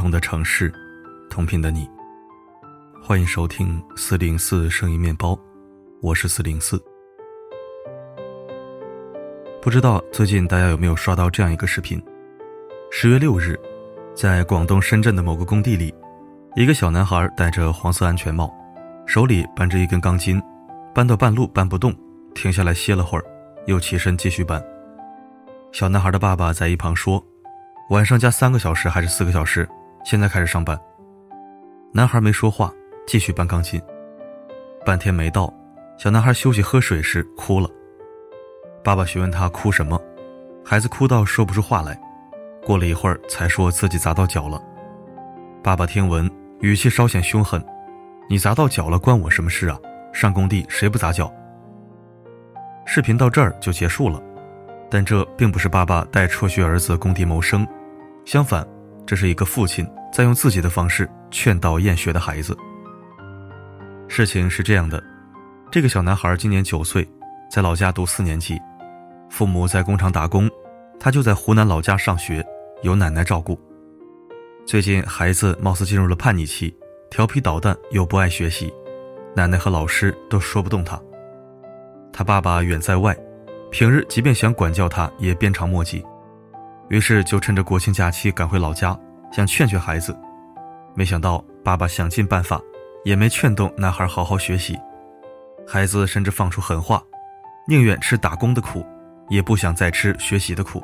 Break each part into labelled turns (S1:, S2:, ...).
S1: 同的城市，同频的你。欢迎收听四零四声音面包，我是四零四。不知道最近大家有没有刷到这样一个视频？十月六日，在广东深圳的某个工地里，一个小男孩戴着黄色安全帽，手里搬着一根钢筋，搬到半路搬不动，停下来歇了会儿，又起身继续搬。小男孩的爸爸在一旁说：“晚上加三个小时还是四个小时？现在开始上班。”男孩没说话，继续搬钢筋。半天没到，小男孩休息喝水时哭了。爸爸询问他哭什么，孩子哭到说不出话来。过了一会儿，才说自己砸到脚了。爸爸听闻，语气稍显凶狠：“你砸到脚了，关我什么事啊？上工地谁不砸脚？”视频到这儿就结束了。但这并不是爸爸带辍学儿子工地谋生，相反，这是一个父亲在用自己的方式劝导厌学的孩子。事情是这样的，这个小男孩今年九岁，在老家读四年级，父母在工厂打工，他就在湖南老家上学，由奶奶照顾。最近孩子貌似进入了叛逆期，调皮捣蛋又不爱学习，奶奶和老师都说不动他。他爸爸远在外。平日即便想管教他，也鞭长莫及，于是就趁着国庆假期赶回老家，想劝劝孩子。没想到爸爸想尽办法，也没劝动男孩好好学习。孩子甚至放出狠话，宁愿吃打工的苦，也不想再吃学习的苦。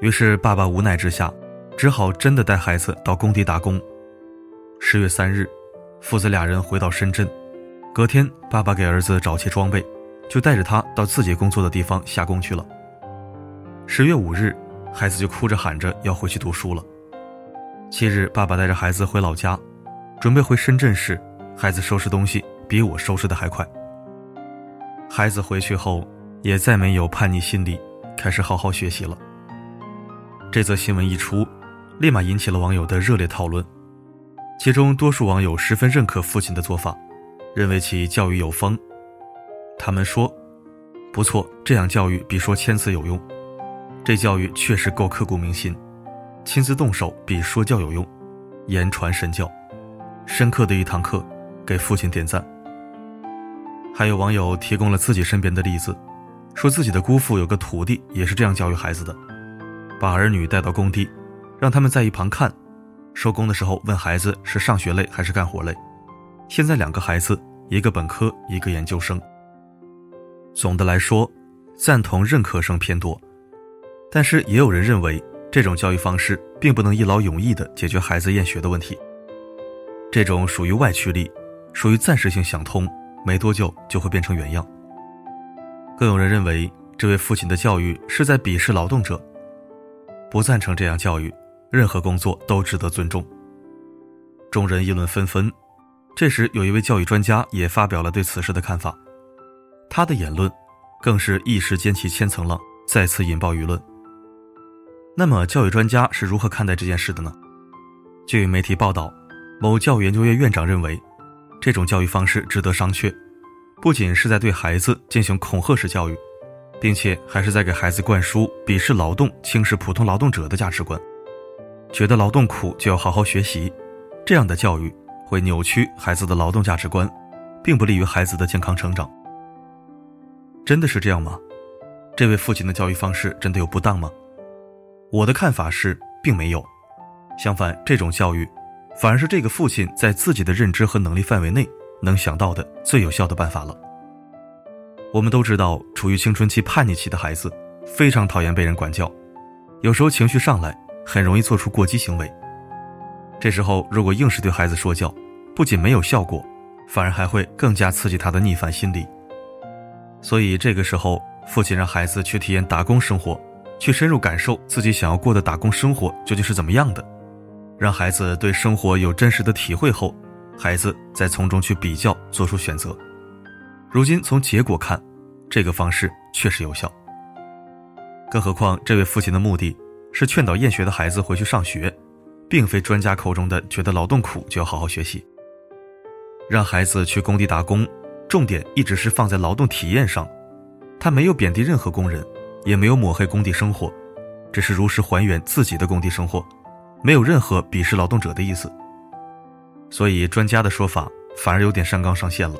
S1: 于是爸爸无奈之下，只好真的带孩子到工地打工。十月三日，父子俩人回到深圳，隔天爸爸给儿子找齐装备。就带着他到自己工作的地方下工去了。十月五日，孩子就哭着喊着要回去读书了。七日，爸爸带着孩子回老家，准备回深圳时，孩子收拾东西比我收拾的还快。孩子回去后，也再没有叛逆心理，开始好好学习了。这则新闻一出，立马引起了网友的热烈讨论，其中多数网友十分认可父亲的做法，认为其教育有方。他们说：“不错，这样教育比说千次有用。这教育确实够刻骨铭心，亲自动手比说教有用，言传身教，深刻的一堂课，给父亲点赞。”还有网友提供了自己身边的例子，说自己的姑父有个徒弟也是这样教育孩子的：把儿女带到工地，让他们在一旁看，收工的时候问孩子是上学累还是干活累。现在两个孩子，一个本科，一个研究生。总的来说，赞同认可声偏多，但是也有人认为这种教育方式并不能一劳永逸地解决孩子厌学的问题。这种属于外驱力，属于暂时性想通，没多久就会变成原样。更有人认为这位父亲的教育是在鄙视劳动者，不赞成这样教育，任何工作都值得尊重。众人议论纷纷，这时有一位教育专家也发表了对此事的看法。他的言论，更是一时间起千层浪，再次引爆舆论。那么，教育专家是如何看待这件事的呢？据媒体报道，某教育研究院院长认为，这种教育方式值得商榷，不仅是在对孩子进行恐吓式教育，并且还是在给孩子灌输鄙视劳动、轻视普通劳动者的价值观，觉得劳动苦就要好好学习，这样的教育会扭曲孩子的劳动价值观，并不利于孩子的健康成长。真的是这样吗？这位父亲的教育方式真的有不当吗？我的看法是，并没有。相反，这种教育，反而是这个父亲在自己的认知和能力范围内能想到的最有效的办法了。我们都知道，处于青春期叛逆期的孩子非常讨厌被人管教，有时候情绪上来，很容易做出过激行为。这时候，如果硬是对孩子说教，不仅没有效果，反而还会更加刺激他的逆反心理。所以这个时候，父亲让孩子去体验打工生活，去深入感受自己想要过的打工生活究竟是怎么样的，让孩子对生活有真实的体会后，孩子再从中去比较，做出选择。如今从结果看，这个方式确实有效。更何况这位父亲的目的是劝导厌学的孩子回去上学，并非专家口中的觉得劳动苦就要好好学习，让孩子去工地打工。重点一直是放在劳动体验上，他没有贬低任何工人，也没有抹黑工地生活，只是如实还原自己的工地生活，没有任何鄙视劳动者的意思。所以专家的说法反而有点上纲上线了。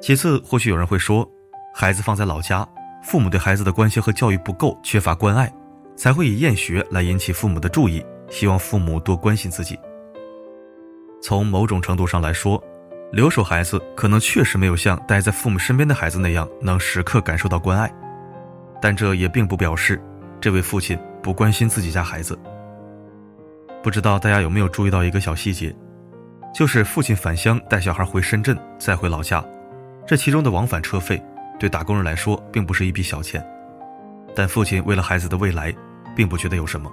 S1: 其次，或许有人会说，孩子放在老家，父母对孩子的关心和教育不够，缺乏关爱，才会以厌学来引起父母的注意，希望父母多关心自己。从某种程度上来说，留守孩子可能确实没有像待在父母身边的孩子那样能时刻感受到关爱，但这也并不表示这位父亲不关心自己家孩子。不知道大家有没有注意到一个小细节，就是父亲返乡带小孩回深圳，再回老家。这其中的往返车费，对打工人来说并不是一笔小钱，但父亲为了孩子的未来，并不觉得有什么。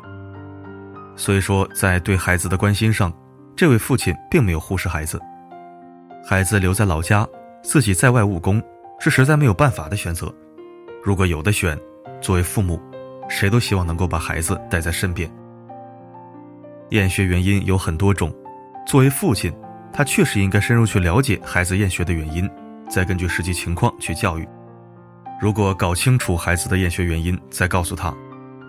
S1: 所以说，在对孩子的关心上，这位父亲并没有忽视孩子。孩子留在老家，自己在外务工，是实在没有办法的选择。如果有的选，作为父母，谁都希望能够把孩子带在身边。厌学原因有很多种，作为父亲，他确实应该深入去了解孩子厌学的原因。再根据实际情况去教育。如果搞清楚孩子的厌学原因，再告诉他，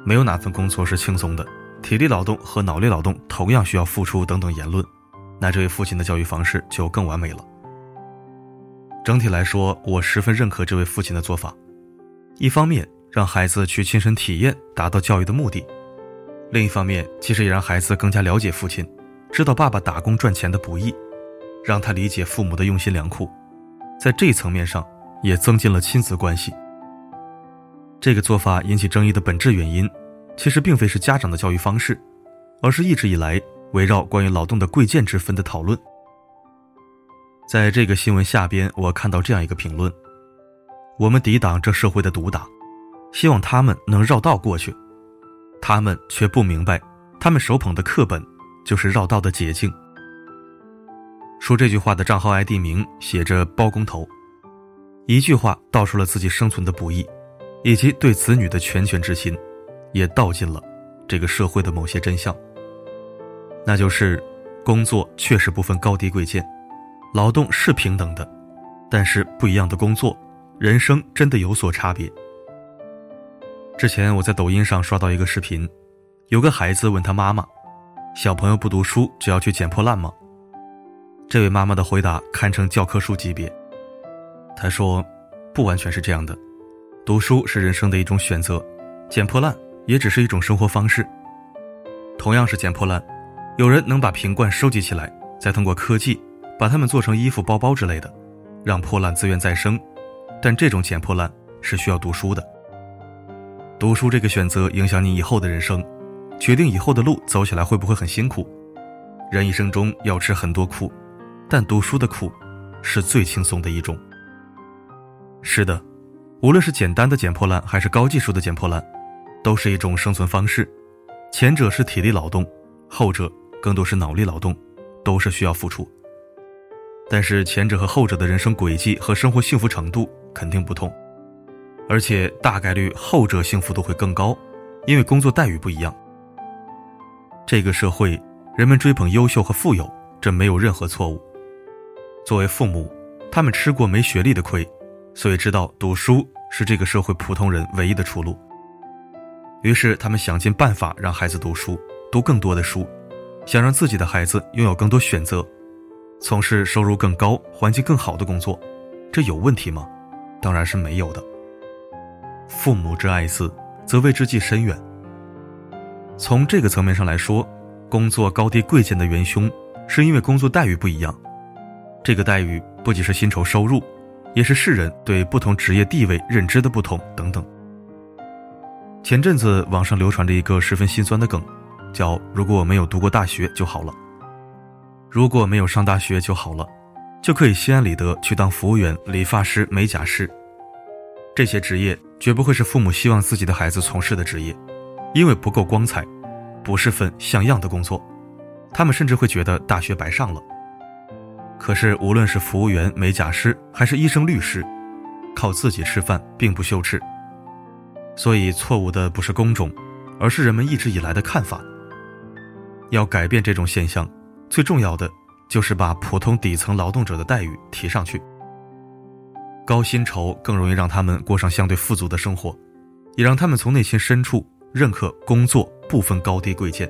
S1: 没有哪份工作是轻松的，体力劳动和脑力劳动同样需要付出等等言论，那这位父亲的教育方式就更完美了。整体来说，我十分认可这位父亲的做法。一方面让孩子去亲身体验，达到教育的目的；另一方面，其实也让孩子更加了解父亲，知道爸爸打工赚钱的不易，让他理解父母的用心良苦。在这一层面上，也增进了亲子关系。这个做法引起争议的本质原因，其实并非是家长的教育方式，而是一直以来围绕关于劳动的贵贱之分的讨论。在这个新闻下边，我看到这样一个评论：“我们抵挡这社会的毒打，希望他们能绕道过去，他们却不明白，他们手捧的课本就是绕道的捷径。”说这句话的账号 ID 名写着“包工头”，一句话道出了自己生存的不易，以及对子女的拳拳之心，也道尽了这个社会的某些真相。那就是，工作确实不分高低贵贱，劳动是平等的，但是不一样的工作，人生真的有所差别。之前我在抖音上刷到一个视频，有个孩子问他妈妈：“小朋友不读书就要去捡破烂吗？”这位妈妈的回答堪称教科书级别。她说：“不完全是这样的，读书是人生的一种选择，捡破烂也只是一种生活方式。同样是捡破烂，有人能把瓶罐收集起来，再通过科技把它们做成衣服、包包之类的，让破烂自愿再生。但这种捡破烂是需要读书的。读书这个选择影响你以后的人生，决定以后的路走起来会不会很辛苦。人一生中要吃很多苦。”但读书的苦，是最轻松的一种。是的，无论是简单的捡破烂，还是高技术的捡破烂，都是一种生存方式。前者是体力劳动，后者更多是脑力劳动，都是需要付出。但是前者和后者的人生轨迹和生活幸福程度肯定不同，而且大概率后者幸福度会更高，因为工作待遇不一样。这个社会，人们追捧优秀和富有，这没有任何错误。作为父母，他们吃过没学历的亏，所以知道读书是这个社会普通人唯一的出路。于是，他们想尽办法让孩子读书，读更多的书，想让自己的孩子拥有更多选择，从事收入更高、环境更好的工作。这有问题吗？当然是没有的。父母之爱子，则为之计深远。从这个层面上来说，工作高低贵贱的元凶，是因为工作待遇不一样。这个待遇不仅是薪酬收入，也是世人对不同职业地位认知的不同等等。前阵子网上流传着一个十分心酸的梗，叫“如果我没有读过大学就好了”。如果没有上大学就好了，就可以心安理得去当服务员、理发师、美甲师。这些职业绝不会是父母希望自己的孩子从事的职业，因为不够光彩，不是份像样的工作，他们甚至会觉得大学白上了。可是，无论是服务员、美甲师，还是医生、律师，靠自己吃饭并不羞耻。所以，错误的不是工种，而是人们一直以来的看法。要改变这种现象，最重要的就是把普通底层劳动者的待遇提上去。高薪酬更容易让他们过上相对富足的生活，也让他们从内心深处认可工作不分高低贵贱，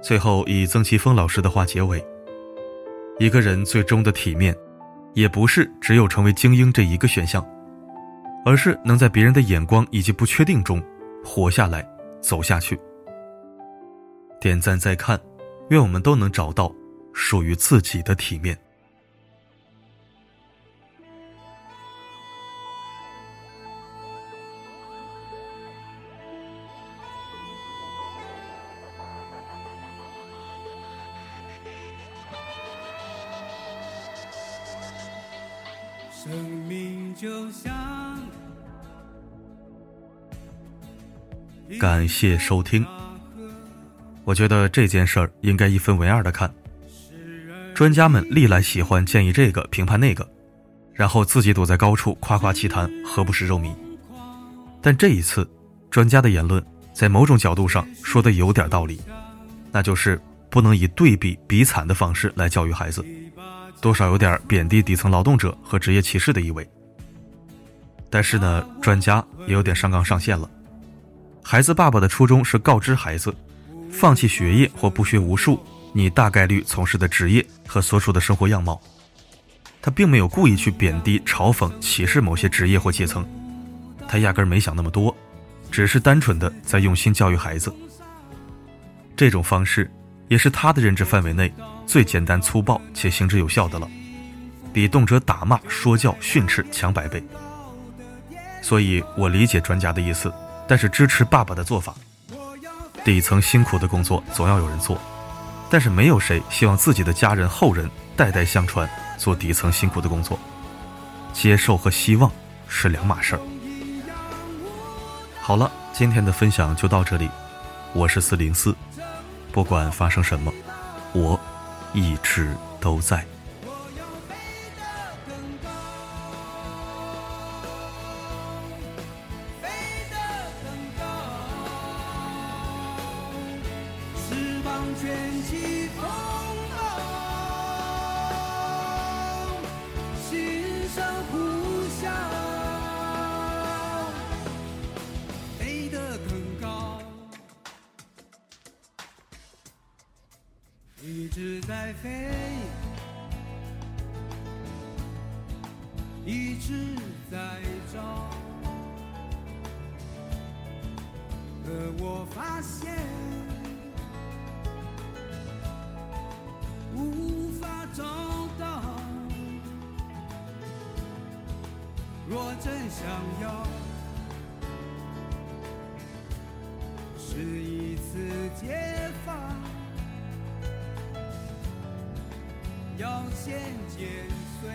S1: 最后以曾奇峰老师的话结尾：一个人最终的体面，也不是只有成为精英这一个选项，而是能在别人的眼光以及不确定中活下来、走下去。点赞再看，愿我们都能找到属于自己的体面。生命就像感谢收听。我觉得这件事儿应该一分为二的看。专家们历来喜欢建议这个评判那个，然后自己躲在高处夸夸其谈，何不食肉糜？但这一次，专家的言论在某种角度上说的有点道理，那就是不能以对比比惨的方式来教育孩子。多少有点贬低底层劳动者和职业歧视的意味，但是呢，专家也有点上纲上线了。孩子爸爸的初衷是告知孩子，放弃学业或不学无术，你大概率从事的职业和所处的生活样貌。他并没有故意去贬低、嘲讽、歧视某些职业或阶层，他压根没想那么多，只是单纯的在用心教育孩子。这种方式，也是他的认知范围内。最简单粗暴且行之有效的了，比动辄打骂、说教、训斥强百倍。所以我理解专家的意思，但是支持爸爸的做法。底层辛苦的工作总要有人做，但是没有谁希望自己的家人后人代代相传做底层辛苦的工作。接受和希望是两码事儿。好了，今天的分享就到这里。我是四零四，不管发生什么，我。一直都在。卷起风浪，心声呼啸，飞得更高。一直在飞，一直在找，可我发现找到。若真想要，是一次解放。要先剪碎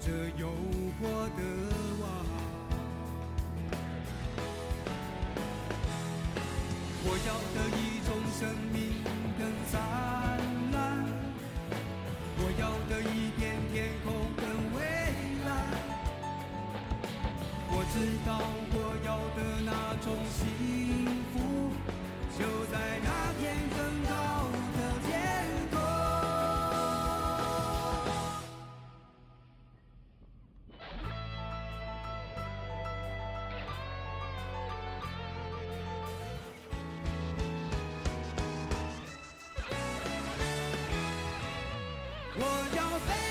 S1: 这诱惑的网。我要的一生命更灿烂，我要的一片天空更蔚蓝。我知道我要的那种心 for your baby.